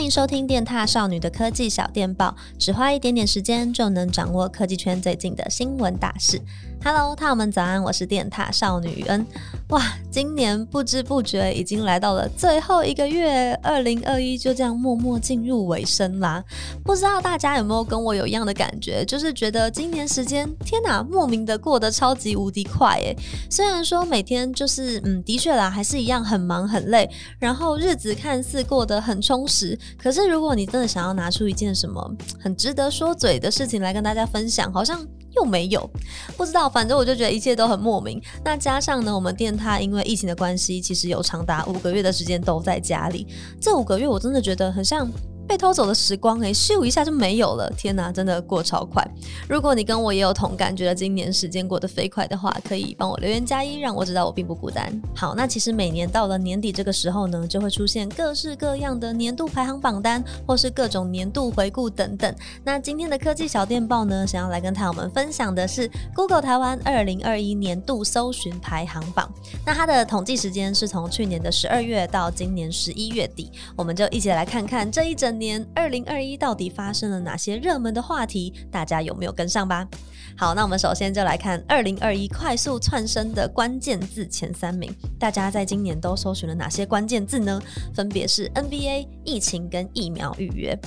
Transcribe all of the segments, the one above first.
欢迎收听电踏少女的科技小电报，只花一点点时间就能掌握科技圈最近的新闻大事。Hello，獭友们早安，我是电踏少女恩。哇，今年不知不觉已经来到了最后一个月，二零二一就这样默默进入尾声啦。不知道大家有没有跟我有一样的感觉，就是觉得今年时间，天哪，莫名的过得超级无敌快诶。虽然说每天就是，嗯，的确啦，还是一样很忙很累，然后日子看似过得很充实，可是如果你真的想要拿出一件什么很值得说嘴的事情来跟大家分享，好像。又没有，不知道，反正我就觉得一切都很莫名。那加上呢，我们电台因为疫情的关系，其实有长达五个月的时间都在家里。这五个月我真的觉得很像。被偷走的时光，诶，咻一下就没有了。天哪，真的过超快。如果你跟我也有同感，觉得今年时间过得飞快的话，可以帮我留言加一，让我知道我并不孤单。好，那其实每年到了年底这个时候呢，就会出现各式各样的年度排行榜单，或是各种年度回顾等等。那今天的科技小电报呢，想要来跟獭友们分享的是 Google 台湾二零二一年度搜寻排行榜。那它的统计时间是从去年的十二月到今年十一月底，我们就一起来看看这一整年二零二一到底发生了哪些热门的话题？大家有没有跟上吧？好，那我们首先就来看二零二一快速窜升的关键字前三名，大家在今年都搜寻了哪些关键字呢？分别是 NBA、疫情跟疫苗预约。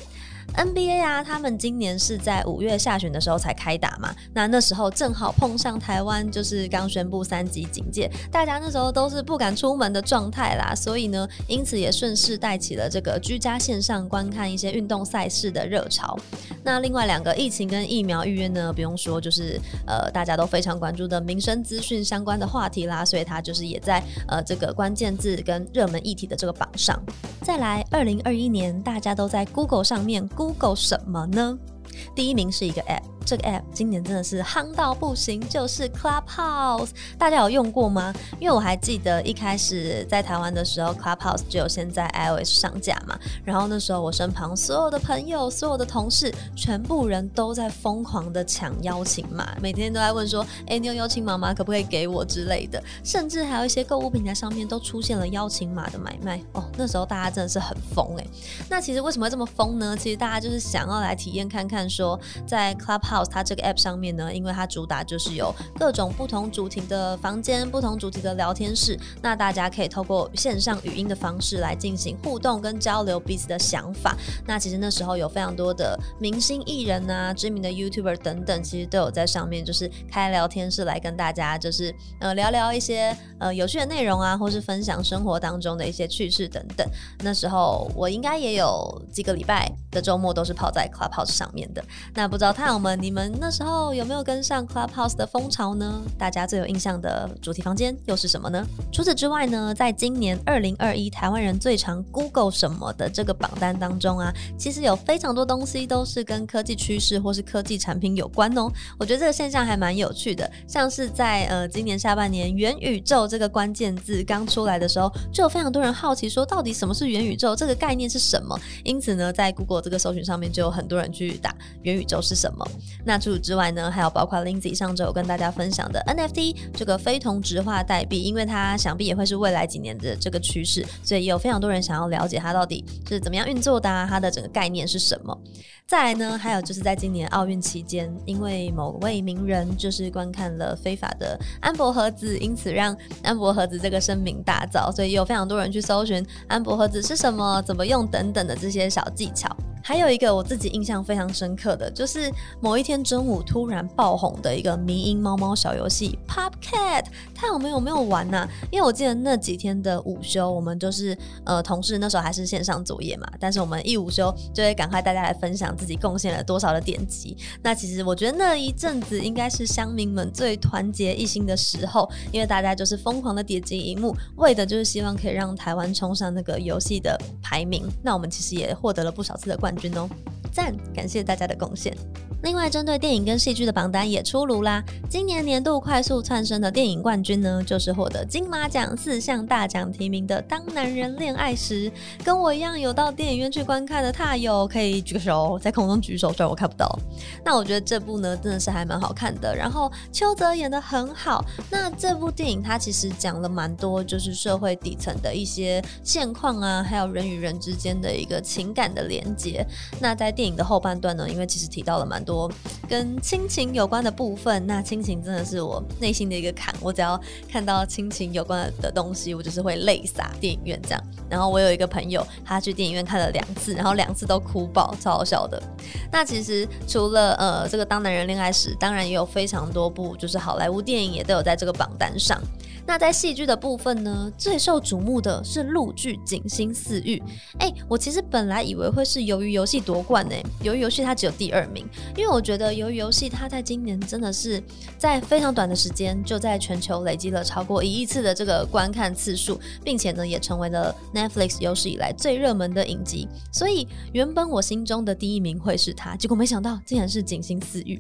NBA 啊，他们今年是在五月下旬的时候才开打嘛，那那时候正好碰上台湾就是刚宣布三级警戒，大家那时候都是不敢出门的状态啦，所以呢，因此也顺势带起了这个居家线上观看一些运动赛事的热潮。那另外两个疫情跟疫苗预约呢，不用说，就是呃大家都非常关注的民生资讯相关的话题啦，所以它就是也在呃这个关键字跟热门议题的这个榜上。再来，二零二一年大家都在 Google 上面。Google 什么呢？第一名是一个 App。这个 app 今年真的是夯到不行，就是 Clubhouse，大家有用过吗？因为我还记得一开始在台湾的时候，Clubhouse 只有先在 iOS 上架嘛，然后那时候我身旁所有的朋友、所有的同事，全部人都在疯狂的抢邀请码，每天都在问说：“哎，你有邀请码吗？可不可以给我之类的？”甚至还有一些购物平台上面都出现了邀请码的买卖哦。那时候大家真的是很疯哎。那其实为什么会这么疯呢？其实大家就是想要来体验看看，说在 Clubhouse。它这个 app 上面呢，因为它主打就是有各种不同主题的房间、不同主题的聊天室，那大家可以透过线上语音的方式来进行互动跟交流彼此的想法。那其实那时候有非常多的明星艺人啊、知名的 YouTuber 等等，其实都有在上面就是开聊天室来跟大家就是呃聊聊一些呃有趣的内容啊，或是分享生活当中的一些趣事等等。那时候我应该也有几个礼拜的周末都是泡在 Clubhouse 上面的。那不知道獭友们。你们那时候有没有跟上 Clubhouse 的风潮呢？大家最有印象的主题房间又是什么呢？除此之外呢，在今年二零二一台湾人最常 Google 什么的这个榜单当中啊，其实有非常多东西都是跟科技趋势或是科技产品有关哦。我觉得这个现象还蛮有趣的，像是在呃今年下半年元宇宙这个关键字刚出来的时候，就有非常多人好奇说，到底什么是元宇宙？这个概念是什么？因此呢，在 Google 这个搜寻上面就有很多人去打元宇宙是什么。那除此之外呢，还有包括 Lindsay 上周有跟大家分享的 NFT 这个非同质化代币，因为它想必也会是未来几年的这个趋势，所以也有非常多人想要了解它到底是怎么样运作的，它的整个概念是什么。再来呢，还有就是在今年奥运期间，因为某位名人就是观看了非法的安博盒子，因此让安博盒子这个声名大噪，所以也有非常多人去搜寻安博盒子是什么、怎么用等等的这些小技巧。还有一个我自己印象非常深刻的就是某一天中午突然爆红的一个迷因猫猫小游戏 Pop Cat，它有没有没有玩呢、因为我记得那几天的午休，我们就是呃同事那时候还是线上作业嘛，但是我们一午休就会赶快大家来分享自己贡献了多少的点击。那其实我觉得那一阵子应该是乡民们最团结一心的时候，因为大家就是疯狂的点击荧幕，为的就是希望可以让台湾冲上那个游戏的排名。那我们其实也获得了不少次的冠军。军哦，赞，感谢大家的贡献。另外，针对电影跟戏剧的榜单也出炉啦。今年年度快速窜升的电影冠军呢，就是获得金马奖四项大奖提名的《当男人恋爱时》。跟我一样有到电影院去观看的踏友，可以举个手，在空中举手，虽然我看不到。那我觉得这部呢，真的是还蛮好看的。然后邱泽演得很好。那这部电影它其实讲了蛮多，就是社会底层的一些现况啊，还有人与人之间的一个情感的连接。那在电影的后半段呢，因为其实提到了蛮多。跟亲情有关的部分，那亲情真的是我内心的一个坎。我只要看到亲情有关的东西，我就是会泪洒电影院这样。然后我有一个朋友，他去电影院看了两次，然后两次都哭爆，超好笑的。那其实除了呃这个《当男人恋爱时》，当然也有非常多部就是好莱坞电影也都有在这个榜单上。那在戏剧的部分呢，最受瞩目的是陆剧《锦心似玉》。哎，我其实本来以为会是《鱿鱼游戏》夺冠呢，《鱿鱼游戏》它只有第二名，因为我觉得《鱿鱼游戏》它在今年真的是在非常短的时间就在全球累积了超过一亿次的这个观看次数，并且呢也成为了 Netflix 有史以来最热门的影集。所以原本我心中的第一名会是它，结果没想到竟然是《锦心似玉》。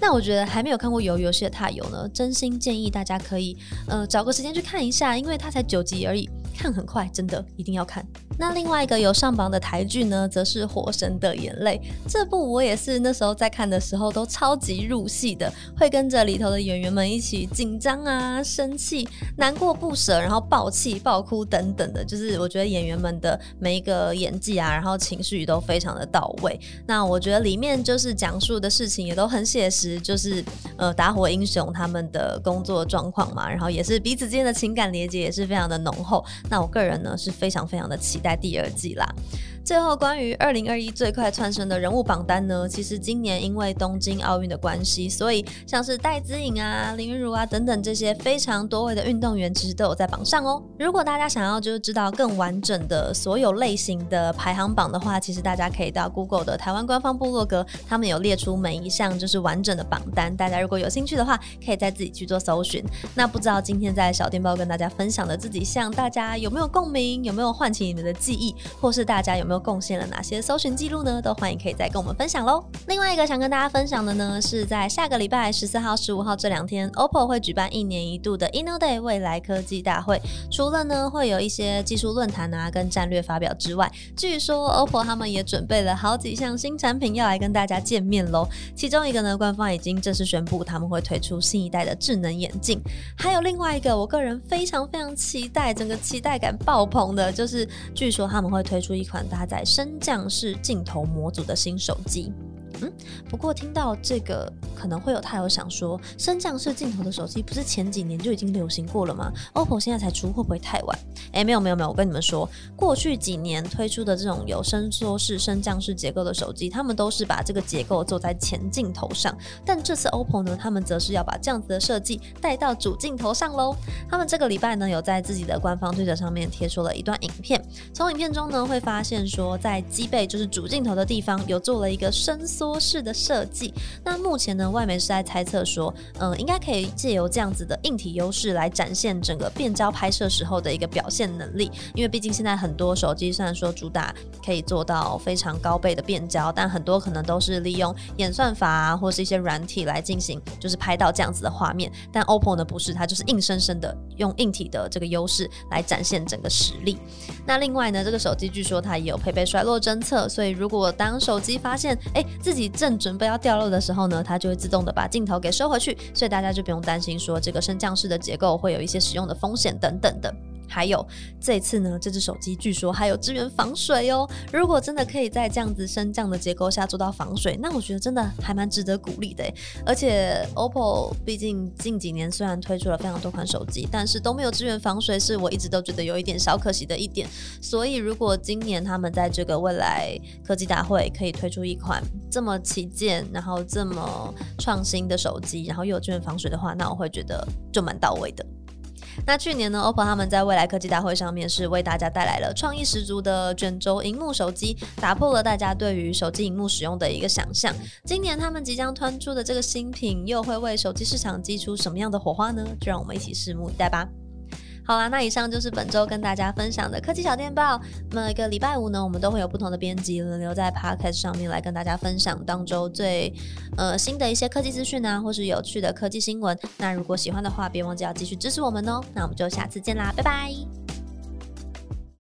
那我觉得还没有看过《鱿鱼游戏》的踏友呢，真心建议大家可以呃找。找个时间去看一下，因为它才九集而已，看很快，真的一定要看。那另外一个有上榜的台剧呢，则是《火神的眼泪》。这部我也是那时候在看的时候都超级入戏的，会跟着里头的演员们一起紧张啊、生气、难过不舍，然后爆气、爆哭等等的。就是我觉得演员们的每一个演技啊，然后情绪都非常的到位。那我觉得里面就是讲述的事情也都很写实，就是呃打火英雄他们的工作状况嘛，然后也是彼此之间的情感连接也是非常的浓厚。那我个人呢是非常非常的期待第二季啦。最后，关于二零二一最快窜升的人物榜单呢，其实今年因为东京奥运的关系，所以像是戴资颖啊、林昀儒啊等等这些非常多位的运动员，其实都有在榜上哦。如果大家想要就是知道更完整的所有类型的排行榜的话，其实大家可以到 Google 的台湾官方部落格，他们有列出每一项就是完整的榜单。大家如果有兴趣的话，可以再自己去做搜寻。那不知道今天在小电报跟大家分享的这几项，大家有没有共鸣？有没有唤起你们的记忆？或是大家有没有？都贡献了哪些搜寻记录呢？都欢迎可以再跟我们分享喽。另外一个想跟大家分享的呢，是在下个礼拜十四号、十五号这两天，OPPO 会举办一年一度的 Innoday 未来科技大会。除了呢会有一些技术论坛啊跟战略发表之外，据说 OPPO 他们也准备了好几项新产品要来跟大家见面喽。其中一个呢，官方已经正式宣布他们会推出新一代的智能眼镜。还有另外一个，我个人非常非常期待，整个期待感爆棚的，就是据说他们会推出一款大搭载升降式镜头模组的新手机。嗯，不过听到这个，可能会有他有想说，升降式镜头的手机不是前几年就已经流行过了吗？OPPO 现在才出，会不会太晚？哎，没有没有没有，我跟你们说，过去几年推出的这种有伸缩式、升降式结构的手机，他们都是把这个结构做在前镜头上，但这次 OPPO 呢，他们则是要把这样子的设计带到主镜头上喽。他们这个礼拜呢，有在自己的官方推特上面贴出了一段影片，从影片中呢，会发现说，在机背就是主镜头的地方，有做了一个伸缩。多式的设计，那目前呢，外媒是在猜测说，嗯、应该可以借由这样子的硬体优势来展现整个变焦拍摄时候的一个表现能力。因为毕竟现在很多手机虽然说主打可以做到非常高倍的变焦，但很多可能都是利用演算法啊，或是一些软体来进行，就是拍到这样子的画面。但 OPPO 呢不是，它就是硬生生的用硬体的这个优势来展现整个实力。那另外呢，这个手机据说它也有配备摔落侦测，所以如果当手机发现哎、欸、自正准备要掉落的时候呢，它就会自动的把镜头给收回去，所以大家就不用担心说这个升降式的结构会有一些使用的风险等等的。还有这次呢，这只手机据说还有支援防水哦。如果真的可以在这样子升降的结构下做到防水，那我觉得真的还蛮值得鼓励的。而且 OPPO 毕竟近几年虽然推出了非常多款手机，但是都没有支援防水，是我一直都觉得有一点小可惜的一点。所以如果今年他们在这个未来科技大会可以推出一款这么旗舰，然后这么创新的手机，然后又有支援防水的话，那我会觉得就蛮到位的。那去年呢，OPPO 他们在未来科技大会上面是为大家带来了创意十足的卷轴荧幕手机，打破了大家对于手机荧幕使用的一个想象。今年他们即将推出的这个新品，又会为手机市场激出什么样的火花呢？就让我们一起拭目以待吧。好啦，那以上就是本周跟大家分享的科技小电报。每个礼拜五呢，我们都会有不同的编辑轮流在 Podcast 上面来跟大家分享当周最呃新的一些科技资讯啊，或是有趣的科技新闻。那如果喜欢的话，别忘记要继续支持我们哦。那我们就下次见啦，拜拜。